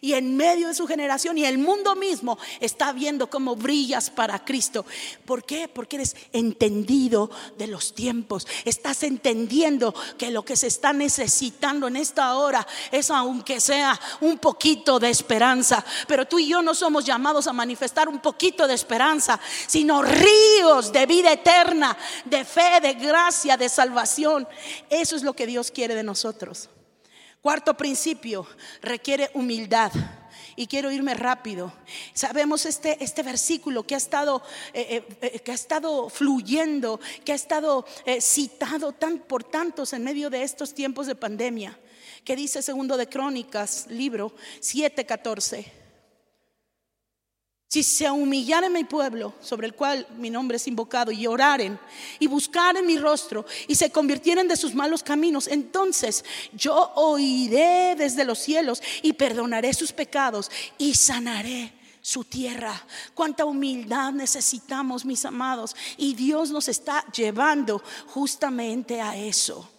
Y en medio de su generación y el mundo mismo está viendo cómo brillas para Cristo. ¿Por qué? Porque eres entendido de los tiempos. Estás entendiendo que lo que se está necesitando en esta hora es aunque sea un poquito de esperanza. Pero tú y yo no somos llamados a manifestar un poquito de esperanza, sino ríos de vida eterna, de fe, de gracia, de salvación. Eso es lo que Dios quiere de nosotros. Cuarto principio, requiere humildad. Y quiero irme rápido. Sabemos este, este versículo que ha, estado, eh, eh, eh, que ha estado fluyendo, que ha estado citado tan, por tantos en medio de estos tiempos de pandemia, que dice segundo de Crónicas, libro 7:14. Si se humillaren mi pueblo, sobre el cual mi nombre es invocado, y oraren y buscaren mi rostro y se convirtieren de sus malos caminos, entonces yo oiré desde los cielos y perdonaré sus pecados y sanaré su tierra. Cuánta humildad necesitamos, mis amados. Y Dios nos está llevando justamente a eso,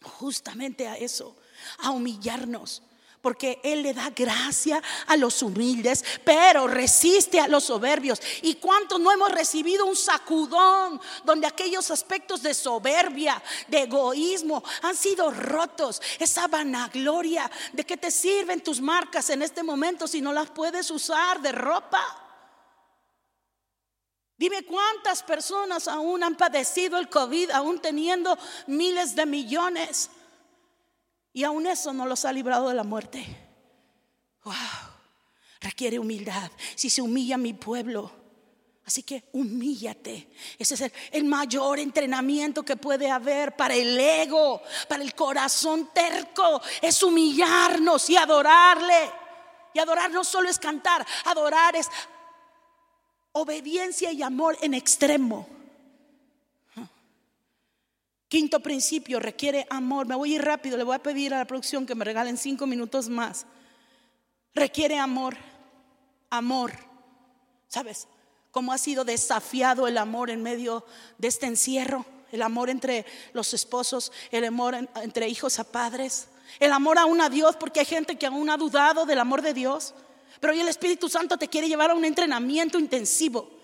justamente a eso, a humillarnos porque Él le da gracia a los humildes, pero resiste a los soberbios. ¿Y cuántos no hemos recibido un sacudón donde aquellos aspectos de soberbia, de egoísmo, han sido rotos? Esa vanagloria de que te sirven tus marcas en este momento si no las puedes usar de ropa. Dime cuántas personas aún han padecido el COVID, aún teniendo miles de millones Y aún eso no los ha librado de la muerte. Wow, requiere humildad. Si se humilla mi pueblo, Así que humíllate. Ese es el, mayor entrenamiento que puede haber para el ego, para el corazón terco. Es humillarnos y adorarle. Y adorar no solo es cantar, adorar es obediencia y amor en extremo. Quinto principio requiere amor. Me voy a ir rápido, le voy a pedir a la producción que me regalen cinco minutos más. Requiere amor, amor. ¿Sabes? cómo ha sido desafiado el amor en medio de este encierro, el amor entre los esposos, el amor entre hijos a padres, el amor aún a Dios, porque hay gente que aún ha dudado del amor de Dios, pero hoy el Espíritu Santo te quiere llevar a un entrenamiento intensivo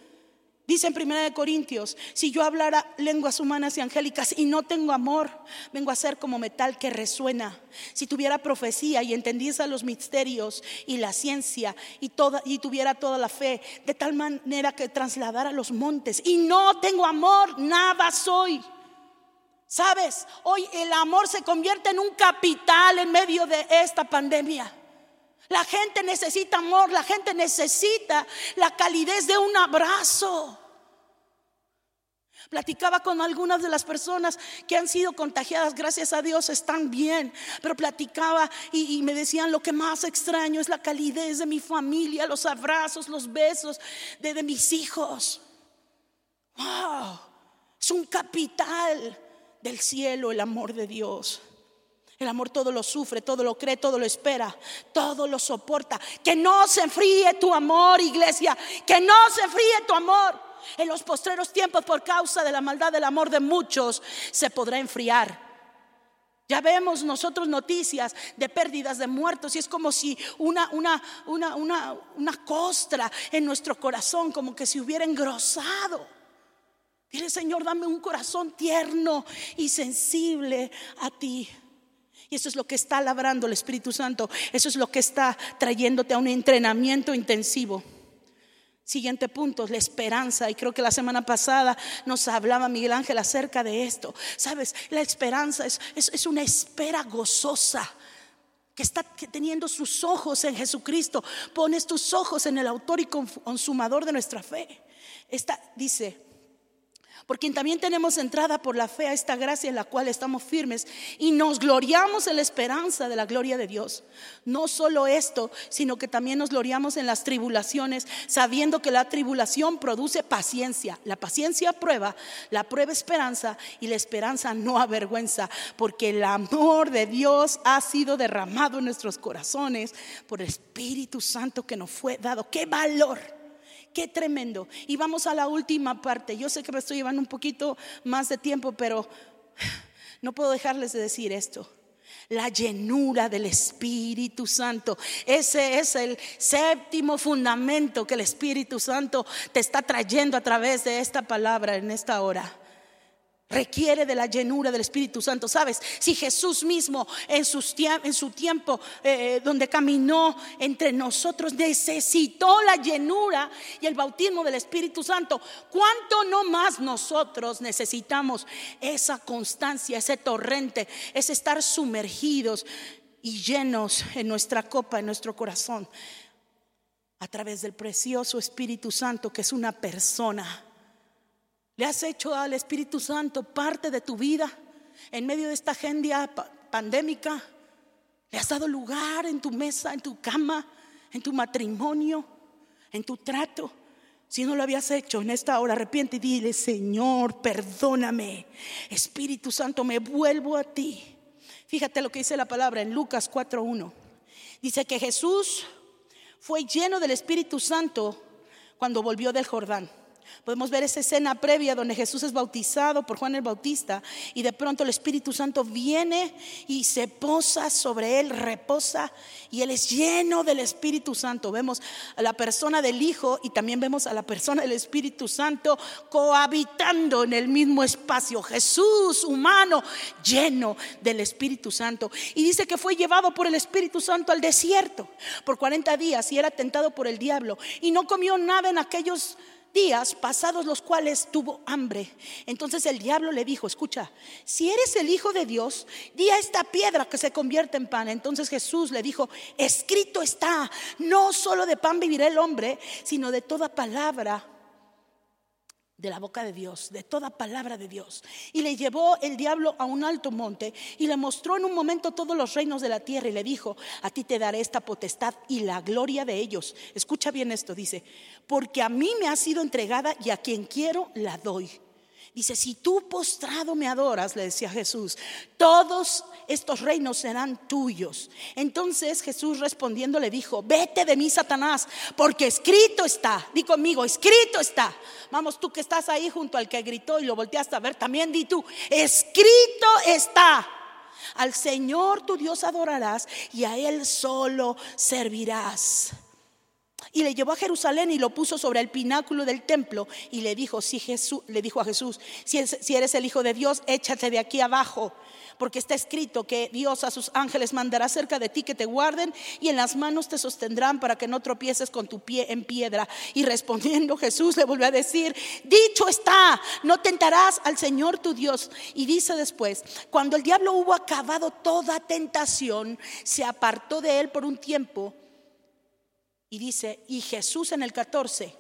Dice en 1 Corintios, si yo hablara lenguas humanas y angélicas y no tengo amor, vengo a ser como metal que resuena. Si tuviera profecía y entendiese los misterios y la ciencia y, toda, y tuviera toda la fe, de tal manera que trasladara los montes y no tengo amor, nada soy. Sabes, hoy el amor se convierte en un capital en medio de esta pandemia. La gente necesita amor, la gente necesita la calidez de un abrazo. Platicaba con algunas de las personas que han sido contagiadas, gracias a Dios están bien, pero platicaba y, me decían lo que más extraño es la calidez de mi familia, los abrazos, los besos de, de mis hijos. Wow, es un capital del cielo el amor de Dios. El amor todo lo sufre, todo lo cree, todo lo espera, todo lo soporta. Que no se enfríe tu amor, iglesia. Que no se enfríe tu amor. En los postreros tiempos, por causa de la maldad del amor de muchos, se podrá enfriar. Ya vemos nosotros noticias de pérdidas de muertos y es como si una, una, una, una, una costra en nuestro corazón, como que se hubiera engrosado. Dile, Señor, dame un corazón tierno y sensible a ti. Y eso es lo que está labrando el Espíritu Santo. Eso es lo que está trayéndote a un entrenamiento intensivo. Siguiente punto, la esperanza. Y creo que la semana pasada nos hablaba Miguel Ángel acerca de esto. Sabes, la esperanza es, es, una espera gozosa que está teniendo sus ojos en Jesucristo. Pones tus ojos en el autor y consumador de nuestra fe. Esta dice, por quien también tenemos entrada por la fe a esta gracia en la cual estamos firmes y nos gloriamos en la esperanza de la gloria de Dios. No solo esto, sino que también nos gloriamos en las tribulaciones, sabiendo que la tribulación produce paciencia. La paciencia prueba, la prueba esperanza y la esperanza no avergüenza, porque el amor de Dios ha sido derramado en nuestros corazones por el Espíritu Santo que nos fue dado. ¡Qué valor! Qué tremendo. Y vamos a la última parte. Yo sé que me estoy llevando un poquito más de tiempo, pero <sighs> no puedo dejarles de decir esto. La llenura del Espíritu Santo. Ese es el séptimo fundamento que el Espíritu Santo te está trayendo a través de esta palabra en esta hora requiere de la llenura del Espíritu Santo. ¿Sabes? Si Jesús mismo en, su tiempo eh, donde caminó entre nosotros necesitó la llenura y el bautismo del Espíritu Santo, ¿cuánto no más nosotros necesitamos esa constancia, ese torrente, ese estar sumergidos y llenos en nuestra copa, en nuestro corazón? A través del precioso Espíritu Santo que es una persona le has hecho al Espíritu Santo parte de tu vida en medio de esta agenda pandémica. Le has dado lugar en tu mesa, en tu cama, en tu matrimonio, en tu trato. Si no lo habías hecho en esta hora, arrepiente y dile, Señor, perdóname. Espíritu Santo, me vuelvo a ti. Fíjate lo que dice la palabra en Lucas 4.1. Dice que Jesús fue lleno del Espíritu Santo cuando volvió del Jordán. Podemos ver esa escena previa donde Jesús es bautizado por Juan el Bautista y de pronto el Espíritu Santo viene y se posa sobre él, reposa y él es lleno del Espíritu Santo. Vemos a la persona del Hijo y también vemos a la persona del Espíritu Santo cohabitando en el mismo espacio. Jesús humano lleno del Espíritu Santo. Y dice que fue llevado por el Espíritu Santo al desierto por 40 días y era tentado por el diablo y no comió nada en aquellos días pasados los cuales tuvo hambre. Entonces el diablo le dijo, escucha, si eres el Hijo de Dios, di a esta piedra que se convierte en pan. Entonces Jesús le dijo, escrito está, no solo de pan vivirá el hombre, sino de toda palabra de la boca de Dios, de toda palabra de Dios. Y le llevó el diablo a un alto monte y le mostró en un momento todos los reinos de la tierra y le dijo, a ti te daré esta potestad y la gloria de ellos. Escucha bien esto, dice, porque a mí me ha sido entregada y a quien quiero la doy. Dice, si tú postrado me adoras, le decía Jesús, todos estos reinos serán tuyos. Entonces Jesús respondiendo le dijo, vete de mí, Satanás, porque escrito está, di conmigo, escrito está. Vamos, tú que estás ahí junto al que gritó y lo volteaste a ver, también di tú, escrito está. Al Señor tu Dios adorarás y a Él solo servirás. Y le llevó a Jerusalén y lo puso sobre el pináculo del templo y le dijo, si Jesús, le dijo a Jesús, si, si eres el Hijo de Dios, échate de aquí abajo, porque está escrito que Dios a sus ángeles mandará cerca de ti que te guarden y en las manos te sostendrán para que no tropieces con tu pie en piedra. Y respondiendo Jesús le volvió a decir, dicho está, no tentarás al Señor tu Dios. Y dice después, cuando el diablo hubo acabado toda tentación, se apartó de él por un tiempo y dice, y Jesús en el 14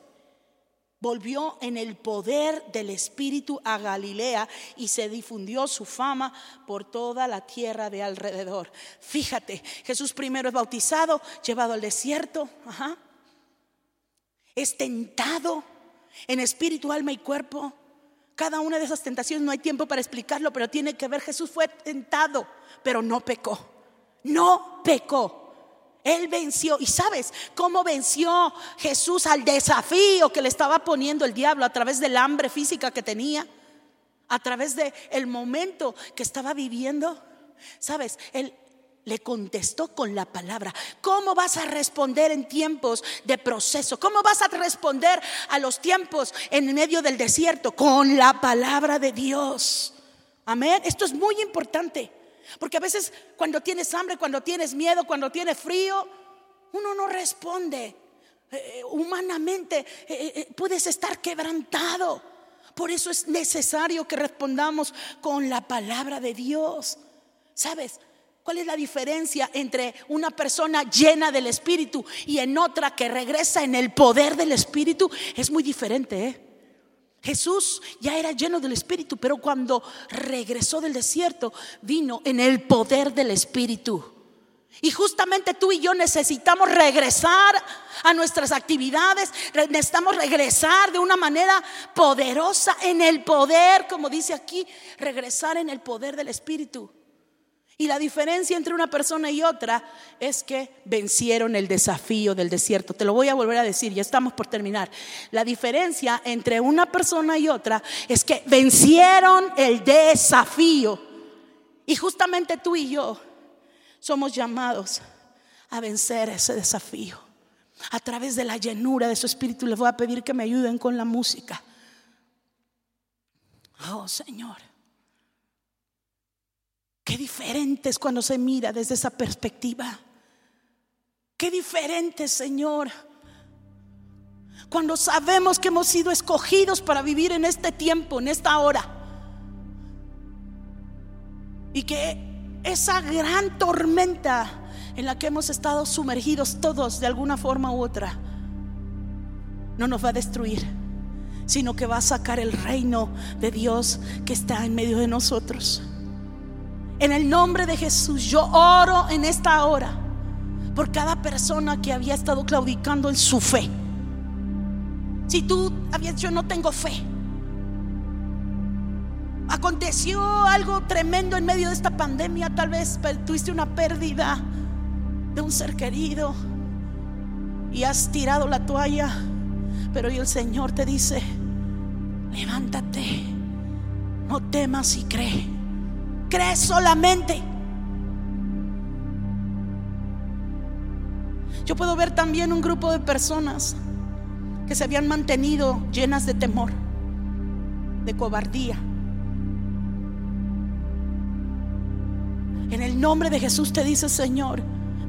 volvió en el poder del Espíritu a Galilea y se difundió su fama por toda la tierra de alrededor. Fíjate, Jesús primero es bautizado, llevado al desierto, es tentado en espíritu, alma y cuerpo. Cada una de esas tentaciones no hay tiempo para explicarlo, pero tiene que ver, Jesús fue tentado, pero no pecó, no pecó. Él venció. ¿Y sabes cómo venció Jesús al desafío que le estaba poniendo el diablo a través del hambre física que tenía? A través del el momento que estaba viviendo. ¿Sabes? Él le contestó con la palabra. ¿Cómo vas a responder en tiempos de proceso? ¿Cómo vas a responder a los tiempos en medio del desierto? Con la palabra de Dios. Amén. Esto es muy importante. Porque a veces cuando tienes hambre, cuando tienes miedo, cuando tienes frío, uno no responde. Eh, eh, humanamente eh, puedes estar quebrantado. Por eso es necesario que respondamos con la palabra de Dios. ¿Sabes? ¿Cuál es la diferencia entre una persona llena del Espíritu y en otra que regresa en el poder del Espíritu? Es muy diferente, ¿eh? Jesús ya era lleno del Espíritu, pero cuando regresó del desierto, vino en el poder del Espíritu. Y justamente tú y yo necesitamos regresar a nuestras actividades, necesitamos regresar de una manera poderosa en el poder, como dice aquí, regresar en el poder del Espíritu. Y la diferencia entre una persona y otra es que vencieron el desafío del desierto. Te lo voy a volver a decir, ya estamos por terminar. La diferencia entre una persona y otra es que vencieron el desafío. Y justamente tú y yo somos llamados a vencer ese desafío. A través de la llenura de su espíritu les voy a pedir que me ayuden con la música. Oh Señor. Qué diferente es cuando se mira desde esa perspectiva. Qué diferente, Señor. Cuando sabemos que hemos sido escogidos para vivir en este tiempo, en esta hora. Y que esa gran tormenta en la que hemos estado sumergidos todos de alguna forma u otra, no nos va a destruir, sino que va a sacar el reino de Dios que está en medio de nosotros. En el nombre de Jesús, yo oro en esta hora por cada persona que había estado claudicando en su fe. Si tú habías dicho, no tengo fe, aconteció algo tremendo en medio de esta pandemia, tal vez tuviste una pérdida de un ser querido y has tirado la toalla, pero hoy el Señor te dice, levántate, no temas y cree. Crees solamente. Yo puedo ver también un grupo de personas que se habían mantenido llenas de temor, de cobardía. En el nombre de Jesús te dice, Señor,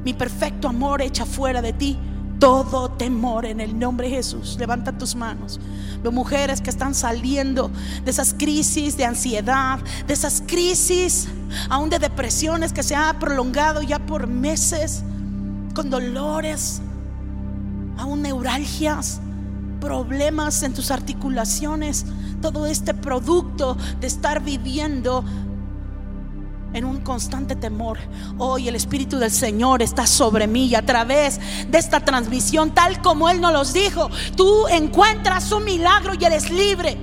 mi perfecto amor echa fuera de ti todo temor en el nombre de Jesús. Levanta tus manos. Veo mujeres que están saliendo de esas crisis de ansiedad, de esas crisis aún de depresiones que se han prolongado ya por meses, con dolores, aún neuralgias, problemas en tus articulaciones, todo este producto de estar viviendo en un constante temor. Hoy el Espíritu del Señor está sobre mí y a través de esta transmisión, tal como Él nos los dijo, tú encuentras un milagro y eres libre,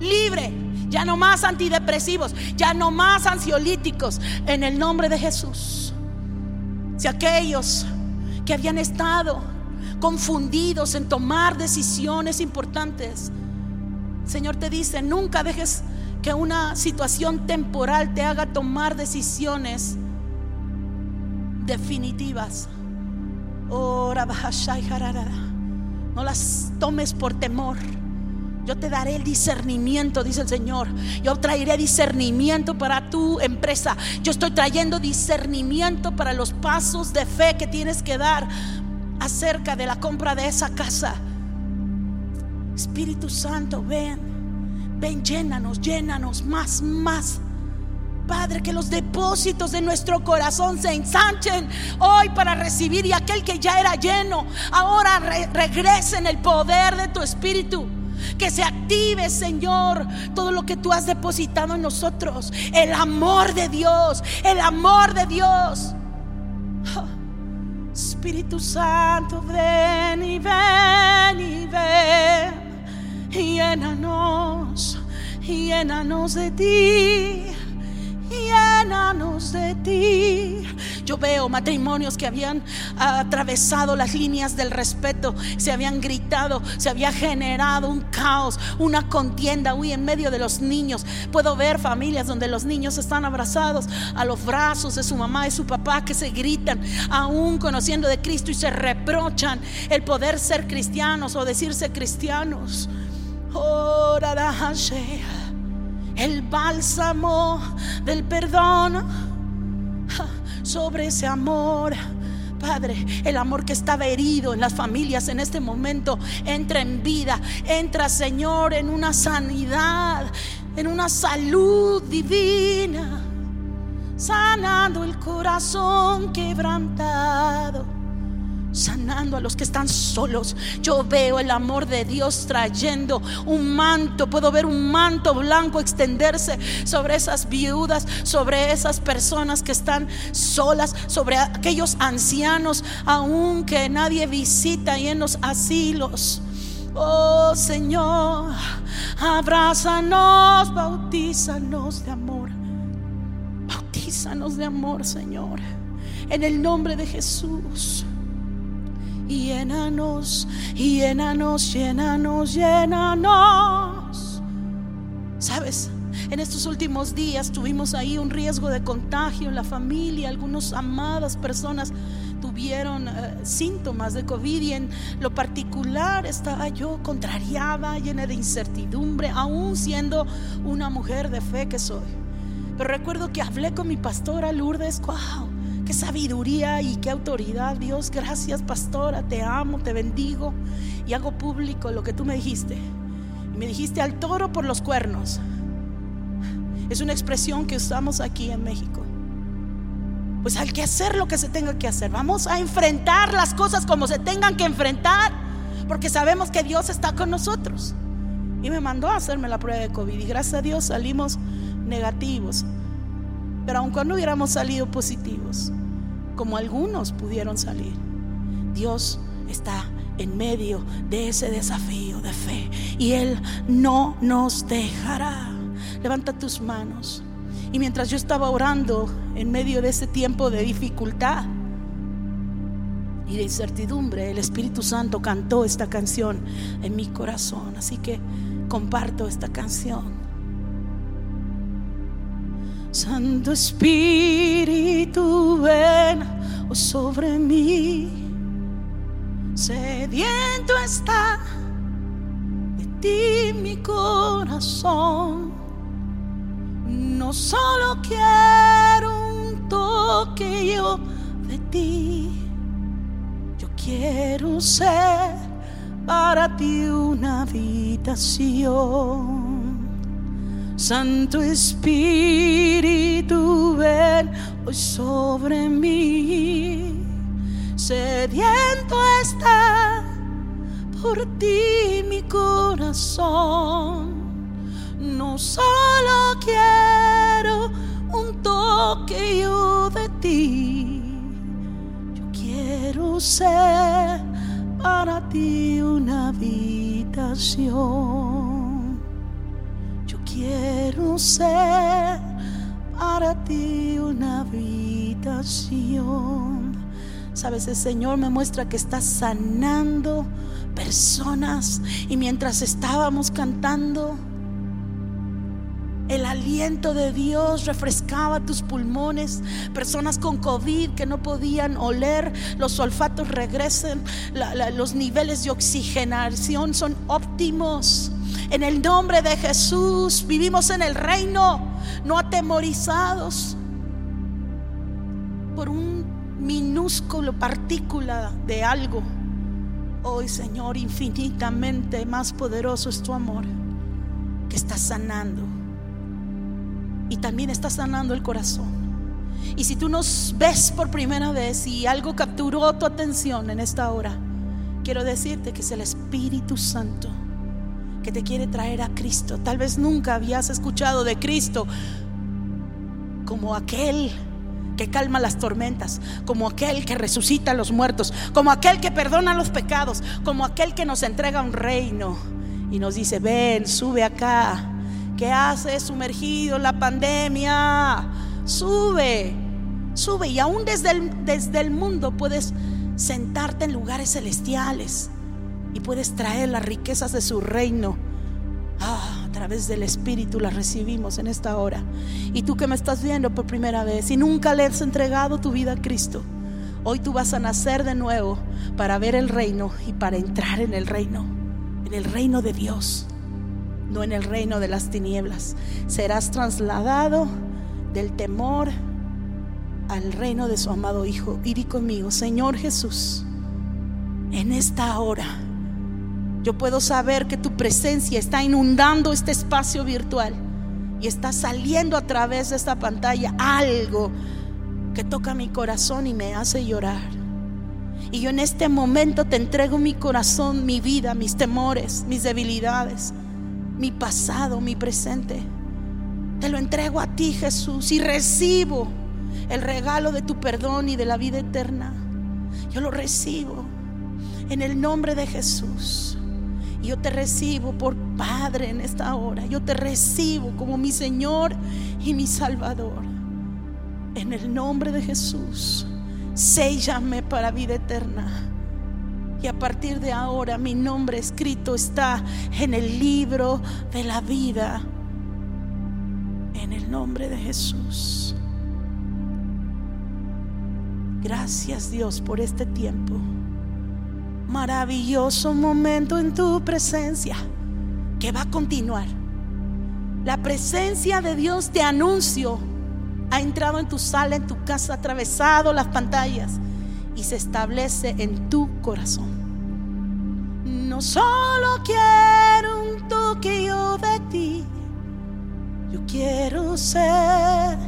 libre. Ya no más antidepresivos, ya no más ansiolíticos, en el nombre de Jesús. Si aquellos que habían estado confundidos en tomar decisiones importantes, Señor te dice, nunca dejes que una situación temporal te haga tomar decisiones definitivas. No las tomes por temor. Yo te daré el discernimiento, dice el Señor. Yo traeré discernimiento para tu empresa. Yo estoy trayendo discernimiento para los pasos de fe que tienes que dar acerca de la compra de esa casa. Espíritu Santo, ven. Ven, llénanos, llénanos más, más. Padre, que los depósitos de nuestro corazón se ensanchen hoy para recibir y aquel que ya era lleno, ahora regrese en el poder de tu Espíritu. Que se active, Señor, todo lo que tú has depositado en nosotros. El amor de Dios, el amor de Dios. Espíritu Santo, ven y ven y ven llénanos, llénanos de ti, llénanos de ti. Yo veo matrimonios que habían atravesado las líneas del respeto, se habían gritado, se había generado un caos, una contienda, uy, en medio de los niños. Puedo ver familias donde los niños están abrazados a los brazos de su mamá y su papá que se gritan, aún conociendo de Cristo y se reprochan el poder ser cristianos o decirse cristianos el bálsamo del perdón sobre ese amor. Padre, el amor que estaba herido en las familias en este momento entra en vida, entra Señor en una sanidad, en una salud divina, sanando el corazón quebrantado sanando a los que están solos. Yo veo el amor de Dios trayendo un manto, puedo ver un manto blanco extenderse sobre esas viudas, sobre esas personas que están solas, sobre aquellos ancianos, aún que nadie visita y en los asilos. Oh Señor, abrázanos, bautízanos de amor. Bautízanos de amor, Señor. En el nombre de Jesús llénanos, llénanos, llénanos, llénanos. ¿Sabes? En estos últimos días tuvimos ahí un riesgo de contagio en la familia. Algunas amadas personas tuvieron eh, síntomas de COVID y en lo particular estaba yo contrariada, llena de incertidumbre, aún siendo una mujer de fe que soy. Pero recuerdo que hablé con mi pastora Lourdes, wow, Qué sabiduría y qué autoridad, Dios. Gracias, pastora. Te amo, te bendigo. Y hago público lo que tú me dijiste. Y me dijiste al toro por los cuernos. Es una expresión que usamos aquí en México. Pues hay que hacer lo que se tenga que hacer. Vamos a enfrentar las cosas como se tengan que enfrentar. Porque sabemos que Dios está con nosotros. Y me mandó a hacerme la prueba de COVID. Y gracias a Dios salimos negativos. Pero aun cuando hubiéramos salido positivos, como algunos pudieron salir, Dios está en medio de ese desafío de fe y Él no nos dejará. Levanta tus manos. Y mientras yo estaba orando en medio de ese tiempo de dificultad y de incertidumbre, el Espíritu Santo cantó esta canción en mi corazón. Así que comparto esta canción. Santo Espíritu, ven oh, sobre mí. Sediento está de ti mi corazón. No solo quiero un toque yo de ti, yo quiero ser para ti una habitación. Santo Espíritu, ven hoy sobre mí. Sediento está por ti mi corazón. No solo quiero un toque yo de ti. Yo quiero ser para ti una habitación. Quiero ser para ti una habitación. Sabes, el Señor me muestra que está sanando personas y mientras estábamos cantando, el aliento de Dios refrescaba tus pulmones. Personas con COVID que no podían oler, los olfatos regresen, los niveles de oxigenación son óptimos. En el nombre de Jesús vivimos en el reino, no atemorizados por un minúsculo partícula de algo. Hoy, Señor, infinitamente más poderoso es tu amor que está sanando y también está sanando el corazón. Y si tú nos ves por primera vez y algo capturó tu atención en esta hora, quiero decirte que es el Espíritu Santo que te quiere traer a Cristo. Tal vez nunca habías escuchado de Cristo como aquel que calma las tormentas, como aquel que resucita a los muertos, como aquel que perdona los pecados, como aquel que nos entrega un reino y nos dice, ven, sube acá, ¿Qué hace sumergido la pandemia? Sube, sube. Y aún desde el, desde el mundo puedes sentarte en lugares celestiales y puedes traer las riquezas de su reino. Ah, a través del Espíritu las recibimos en esta hora. Y tú que me estás viendo por primera vez y nunca le has entregado tu vida a Cristo, hoy tú vas a nacer de nuevo para ver el reino y para entrar en el reino, en el reino de Dios no en el reino de las tinieblas. Serás trasladado del temor al reino de su amado Hijo. Y conmigo, Señor Jesús, en esta hora yo puedo saber que tu presencia está inundando este espacio virtual y está saliendo a través de esta pantalla algo que toca mi corazón y me hace llorar. Y yo en este momento te entrego mi corazón, mi vida, mis temores, mis debilidades mi pasado, mi presente. Te lo entrego a ti, Jesús, y recibo el regalo de tu perdón y de la vida eterna. Yo lo recibo en el nombre de Jesús. Yo te recibo por Padre en esta hora. Yo te recibo como mi Señor y mi Salvador. En el nombre de Jesús, séllame para vida eterna. Y a partir de ahora mi nombre escrito está en el libro de la vida. En el nombre de Jesús. Gracias Dios por este tiempo. Maravilloso momento en tu presencia que va a continuar. La presencia de Dios te anuncio ha entrado en tu sala, en tu casa, atravesado las pantallas y se establece en tu corazón. No solo quiero un toque yo de ti, yo quiero ser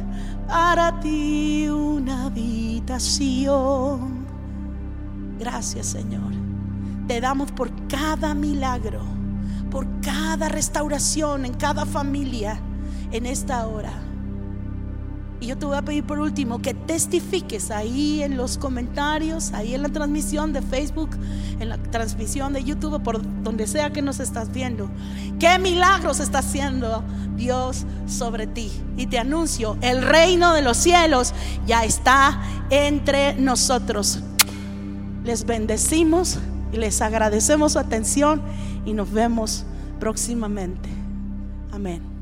para ti una habitación. Gracias Señor. Te damos por cada milagro, por cada restauración en cada familia en esta hora. Y yo te voy a pedir por último que testifiques ahí en los comentarios, ahí en la transmisión de Facebook, en la transmisión de YouTube, por donde sea que nos estás viendo. ¿Qué milagros está haciendo Dios sobre ti? Y te anuncio, el reino de los cielos ya está entre nosotros. Les bendecimos les agradecemos su atención y nos vemos próximamente. Amén.